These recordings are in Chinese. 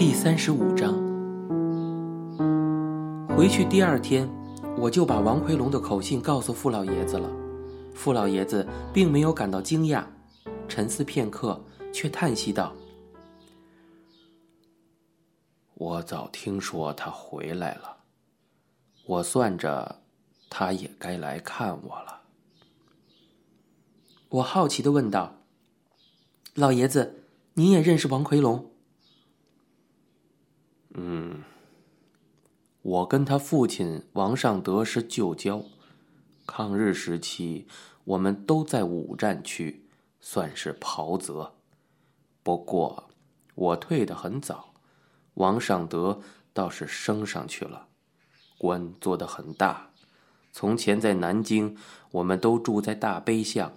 第三十五章。回去第二天，我就把王奎龙的口信告诉傅老爷子了。傅老爷子并没有感到惊讶，沉思片刻，却叹息道：“我早听说他回来了，我算着，他也该来看我了。”我好奇的问道：“老爷子，你也认识王奎龙？”嗯，我跟他父亲王尚德是旧交，抗日时期我们都在五战区，算是袍泽。不过我退得很早，王尚德倒是升上去了，官做得很大。从前在南京，我们都住在大悲巷，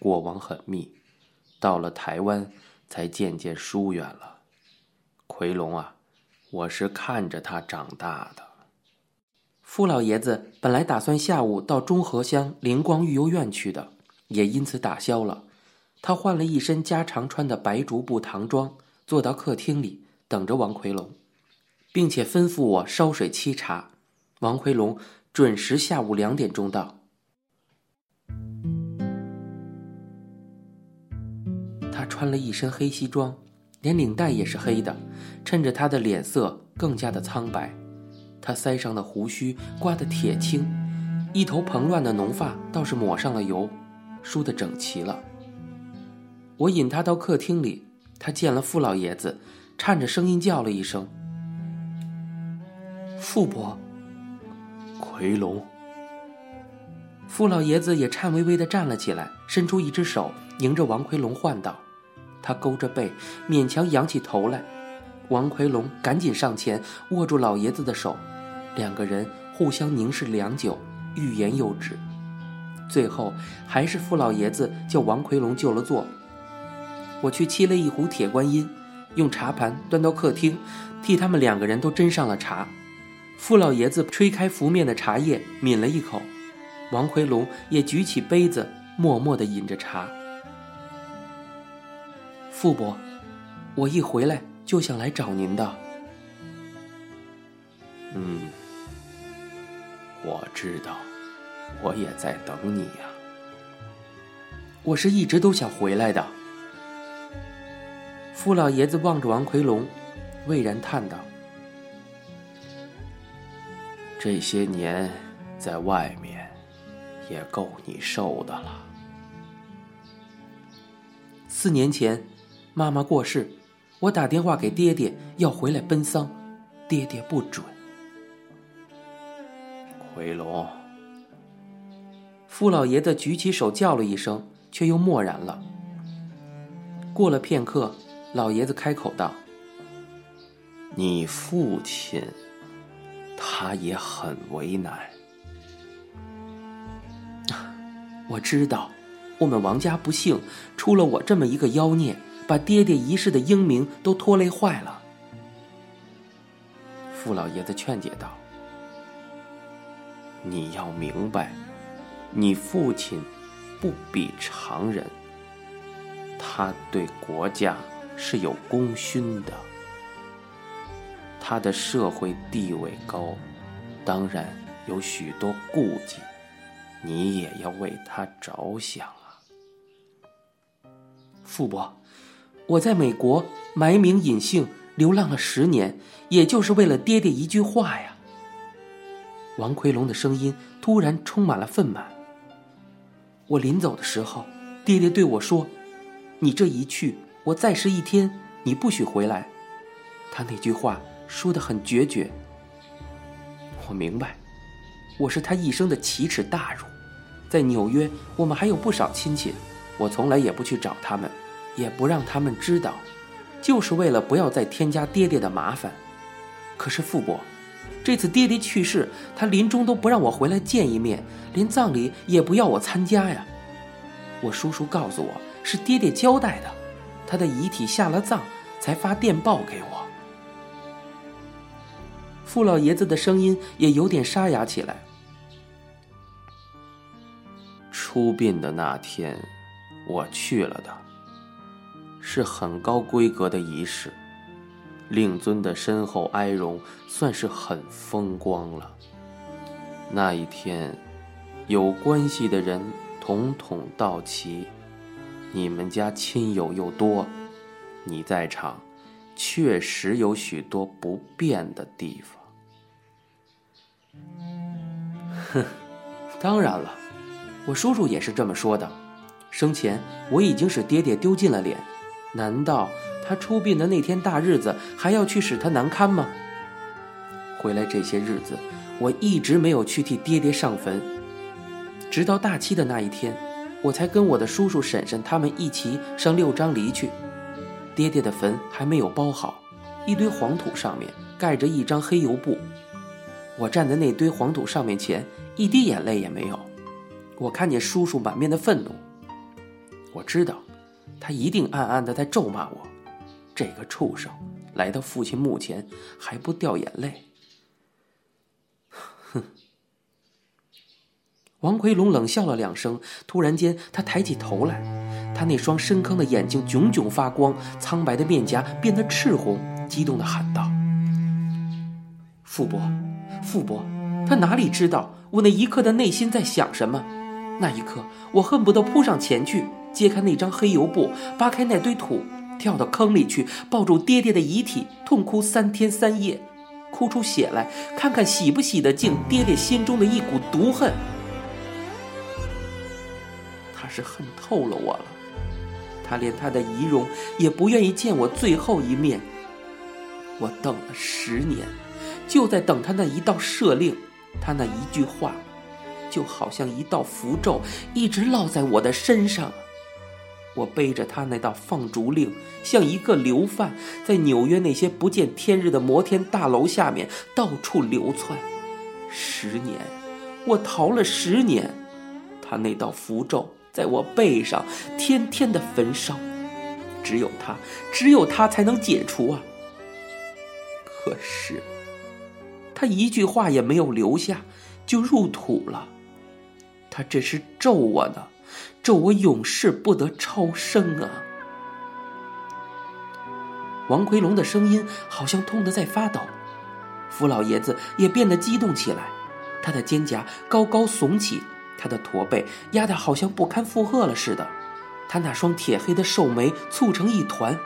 过往很密。到了台湾，才渐渐疏远了。奎龙啊！我是看着他长大的。傅老爷子本来打算下午到中和乡灵光育幼院去的，也因此打消了。他换了一身家常穿的白竹布唐装，坐到客厅里等着王奎龙，并且吩咐我烧水沏茶。王奎龙准时下午两点钟到。他穿了一身黑西装。连领带也是黑的，衬着他的脸色更加的苍白。他腮上的胡须刮得铁青，一头蓬乱的浓发倒是抹上了油，梳得整齐了。我引他到客厅里，他见了傅老爷子，颤着声音叫了一声：“傅伯，奎龙。”傅老爷子也颤巍巍地站了起来，伸出一只手迎着王奎龙唤道。他勾着背，勉强仰起头来。王奎龙赶紧上前握住老爷子的手，两个人互相凝视良久，欲言又止。最后还是傅老爷子叫王奎龙就了座。我去沏了一壶铁观音，用茶盘端到客厅，替他们两个人都斟上了茶。傅老爷子吹开浮面的茶叶，抿了一口，王奎龙也举起杯子，默默地饮着茶。傅伯，我一回来就想来找您的。嗯，我知道，我也在等你呀。我是一直都想回来的。傅老爷子望着王奎龙，巍然叹道：“这些年在外面，也够你受的了。四年前。”妈妈过世，我打电话给爹爹要回来奔丧，爹爹不准。奎龙，傅老爷子举起手叫了一声，却又默然了。过了片刻，老爷子开口道：“你父亲，他也很为难。我知道，我们王家不幸，出了我这么一个妖孽。”把爹爹一世的英名都拖累坏了。傅老爷子劝解道：“你要明白，你父亲不比常人，他对国家是有功勋的，他的社会地位高，当然有许多顾忌，你也要为他着想啊，傅伯。”我在美国埋名隐姓，流浪了十年，也就是为了爹爹一句话呀。王奎龙的声音突然充满了愤懑。我临走的时候，爹爹对我说：“你这一去，我再试一天，你不许回来。”他那句话说的很决绝。我明白，我是他一生的奇耻大辱。在纽约，我们还有不少亲戚，我从来也不去找他们。也不让他们知道，就是为了不要再添加爹爹的麻烦。可是傅伯，这次爹爹去世，他临终都不让我回来见一面，连葬礼也不要我参加呀。我叔叔告诉我是爹爹交代的，他的遗体下了葬才发电报给我。傅老爷子的声音也有点沙哑起来。出殡的那天，我去了的。是很高规格的仪式，令尊的身后哀容算是很风光了。那一天，有关系的人统统到齐，你们家亲友又多，你在场，确实有许多不便的地方。哼，当然了，我叔叔也是这么说的。生前我已经使爹爹丢尽了脸，难道他出殡的那天大日子还要去使他难堪吗？回来这些日子，我一直没有去替爹爹上坟，直到大七的那一天，我才跟我的叔叔婶婶他们一起上六张犁去。爹爹的坟还没有包好，一堆黄土上面盖着一张黑油布。我站在那堆黄土上面前，一滴眼泪也没有。我看见叔叔满面的愤怒，我知道，他一定暗暗的在咒骂我，这个畜生来到父亲墓前还不掉眼泪。哼！王奎龙冷笑了两声，突然间他抬起头来，他那双深坑的眼睛炯炯发光，苍白的面颊变得赤红，激动的喊道：“傅伯！”傅伯，他哪里知道我那一刻的内心在想什么？那一刻，我恨不得扑上前去，揭开那张黑油布，扒开那堆土，跳到坑里去，抱住爹爹的遗体，痛哭三天三夜，哭出血来，看看洗不洗得净爹爹心中的一股毒恨。他是恨透了我了，他连他的遗容也不愿意见我最后一面。我等了十年。就在等他那一道赦令，他那一句话，就好像一道符咒，一直烙在我的身上。我背着他那道放逐令，像一个流犯，在纽约那些不见天日的摩天大楼下面到处流窜。十年，我逃了十年，他那道符咒在我背上天天的焚烧，只有他，只有他才能解除啊。可是。他一句话也没有留下，就入土了。他这是咒我呢，咒我永世不得超生啊！王奎龙的声音好像痛得在发抖，傅老爷子也变得激动起来，他的肩胛高高耸起，他的驼背压得好像不堪负荷了似的，他那双铁黑的瘦眉蹙成一团。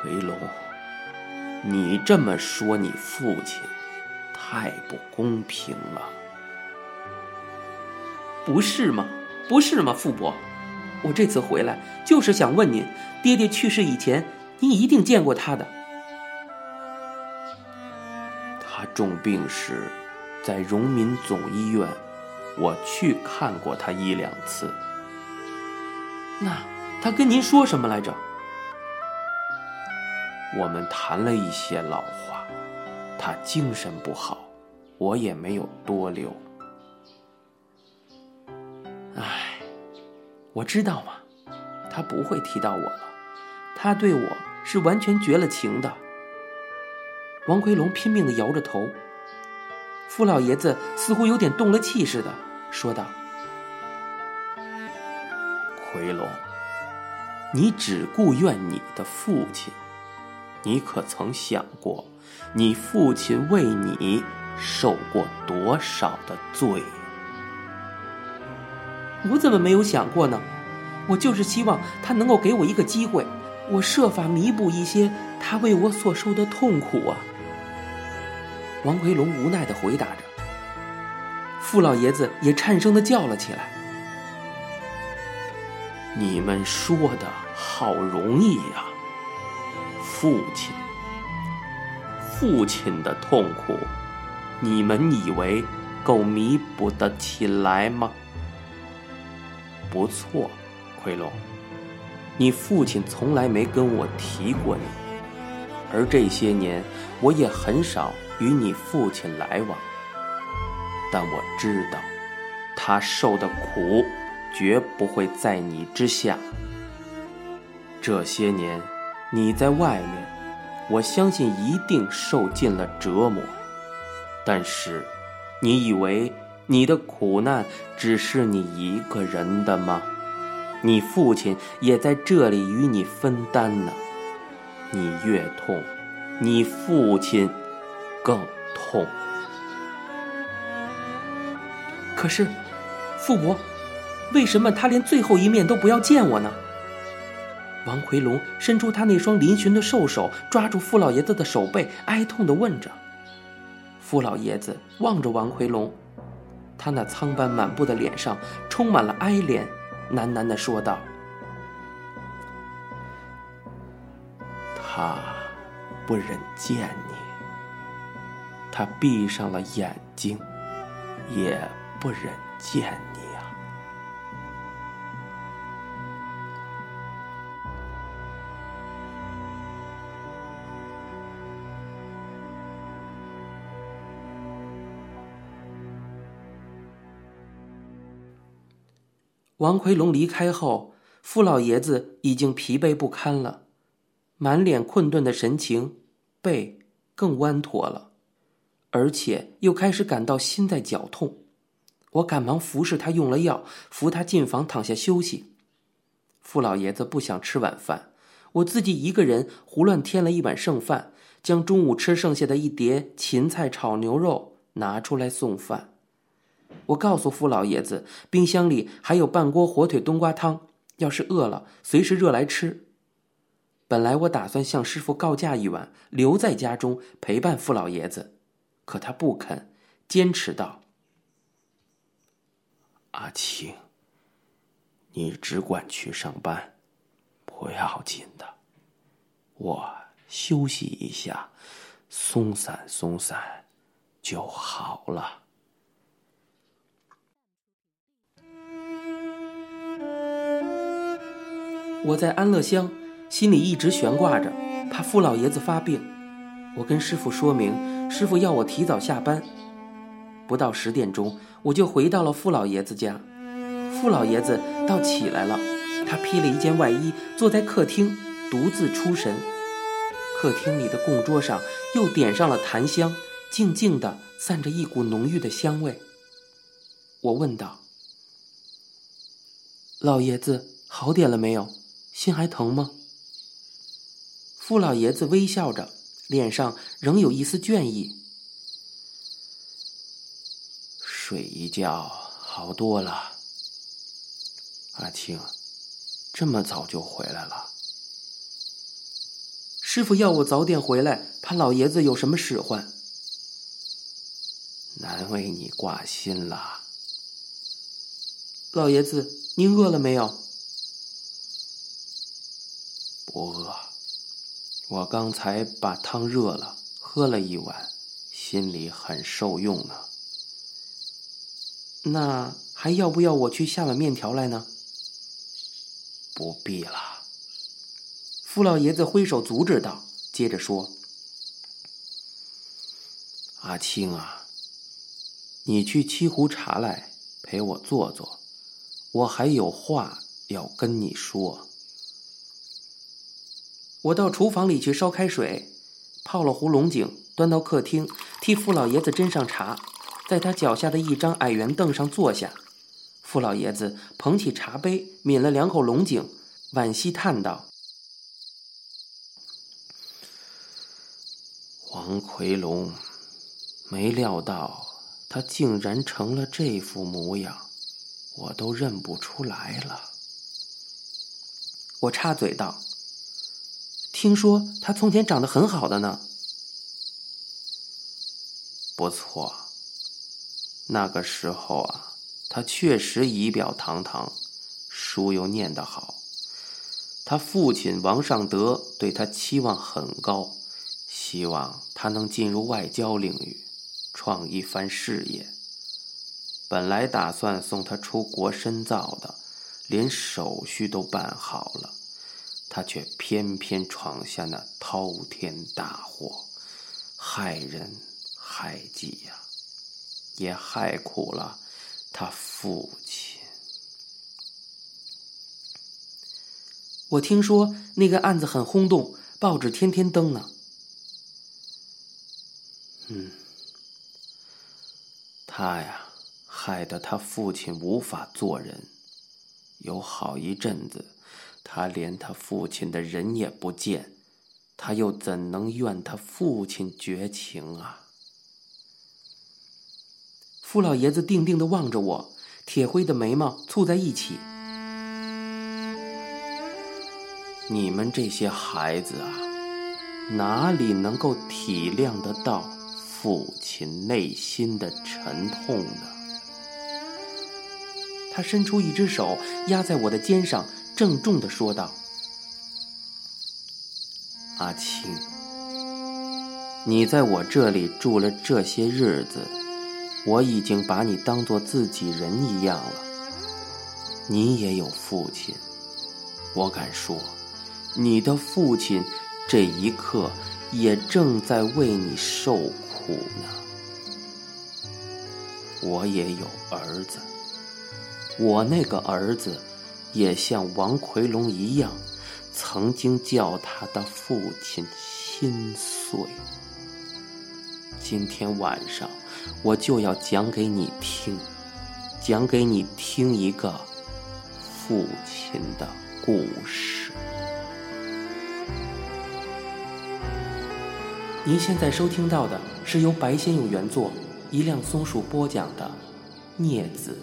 奎龙。你这么说，你父亲太不公平了，不是吗？不是吗，傅伯，我这次回来就是想问您，爹爹去世以前，您一定见过他的。他重病时，在荣民总医院，我去看过他一两次。那他跟您说什么来着？我们谈了一些老话，他精神不好，我也没有多留。我知道嘛，他不会提到我了，他对我是完全绝了情的。王奎龙拼命的摇着头，傅老爷子似乎有点动了气似的，说道：“奎龙，你只顾怨你的父亲。”你可曾想过，你父亲为你受过多少的罪？我怎么没有想过呢？我就是希望他能够给我一个机会，我设法弥补一些他为我所受的痛苦啊！王奎龙无奈的回答着。傅老爷子也颤声的叫了起来：“你们说的好容易呀！”父亲，父亲的痛苦，你们以为够弥补得起来吗？不错，奎龙，你父亲从来没跟我提过你，而这些年我也很少与你父亲来往。但我知道，他受的苦绝不会在你之下。这些年。你在外面，我相信一定受尽了折磨。但是，你以为你的苦难只是你一个人的吗？你父亲也在这里与你分担呢。你越痛，你父亲更痛。可是，傅伯，为什么他连最后一面都不要见我呢？王奎龙伸出他那双嶙峋的瘦手，抓住傅老爷子的手背，哀痛的问着。傅老爷子望着王奎龙，他那苍斑满布的脸上充满了哀怜，喃喃地说道：“他不忍见你，他闭上了眼睛，也不忍见你。”王奎龙离开后，傅老爷子已经疲惫不堪了，满脸困顿的神情，背更弯驼了，而且又开始感到心在绞痛。我赶忙服侍他用了药，扶他进房躺下休息。傅老爷子不想吃晚饭，我自己一个人胡乱添了一碗剩饭，将中午吃剩下的一碟芹菜炒牛肉拿出来送饭。我告诉傅老爷子，冰箱里还有半锅火腿冬瓜汤，要是饿了，随时热来吃。本来我打算向师傅告假一晚，留在家中陪伴傅老爷子，可他不肯，坚持道：“阿青，你只管去上班，不要紧的，我休息一下，松散松散就好了。”我在安乐乡，心里一直悬挂着，怕傅老爷子发病。我跟师傅说明，师傅要我提早下班。不到十点钟，我就回到了傅老爷子家。傅老爷子倒起来了，他披了一件外衣，坐在客厅，独自出神。客厅里的供桌上又点上了檀香，静静的散着一股浓郁的香味。我问道：“老爷子好点了没有？”心还疼吗？傅老爷子微笑着，脸上仍有一丝倦意。睡一觉好多了。阿青，这么早就回来了。师傅要我早点回来，怕老爷子有什么使唤。难为你挂心了。老爷子，您饿了没有？不饿，我刚才把汤热了，喝了一碗，心里很受用呢。那还要不要我去下碗面条来呢？不必了。傅老爷子挥手阻止道，接着说：“阿青啊，你去沏壶茶来陪我坐坐，我还有话要跟你说。”我到厨房里去烧开水，泡了壶龙井，端到客厅，替傅老爷子斟上茶，在他脚下的一张矮圆凳上坐下。傅老爷子捧起茶杯，抿了两口龙井，惋惜叹道：“王奎龙，没料到他竟然成了这副模样，我都认不出来了。”我插嘴道。听说他从前长得很好的呢。不错，那个时候啊，他确实仪表堂堂，书又念得好。他父亲王尚德对他期望很高，希望他能进入外交领域，创一番事业。本来打算送他出国深造的，连手续都办好了。他却偏偏闯下那滔天大祸，害人害己呀，也害苦了他父亲。我听说那个案子很轰动，报纸天天登呢。嗯，他呀，害得他父亲无法做人，有好一阵子。他连他父亲的人也不见，他又怎能怨他父亲绝情啊？傅老爷子定定的望着我，铁灰的眉毛蹙在一起。你们这些孩子啊，哪里能够体谅得到父亲内心的沉痛呢？他伸出一只手压在我的肩上，郑重的说道：“阿青，你在我这里住了这些日子，我已经把你当做自己人一样了。你也有父亲，我敢说，你的父亲这一刻也正在为你受苦呢。我也有儿子。”我那个儿子，也像王奎龙一样，曾经叫他的父亲心碎。今天晚上，我就要讲给你听，讲给你听一个父亲的故事。您现在收听到的是由白先勇原作、一辆松鼠播讲的《镊子》。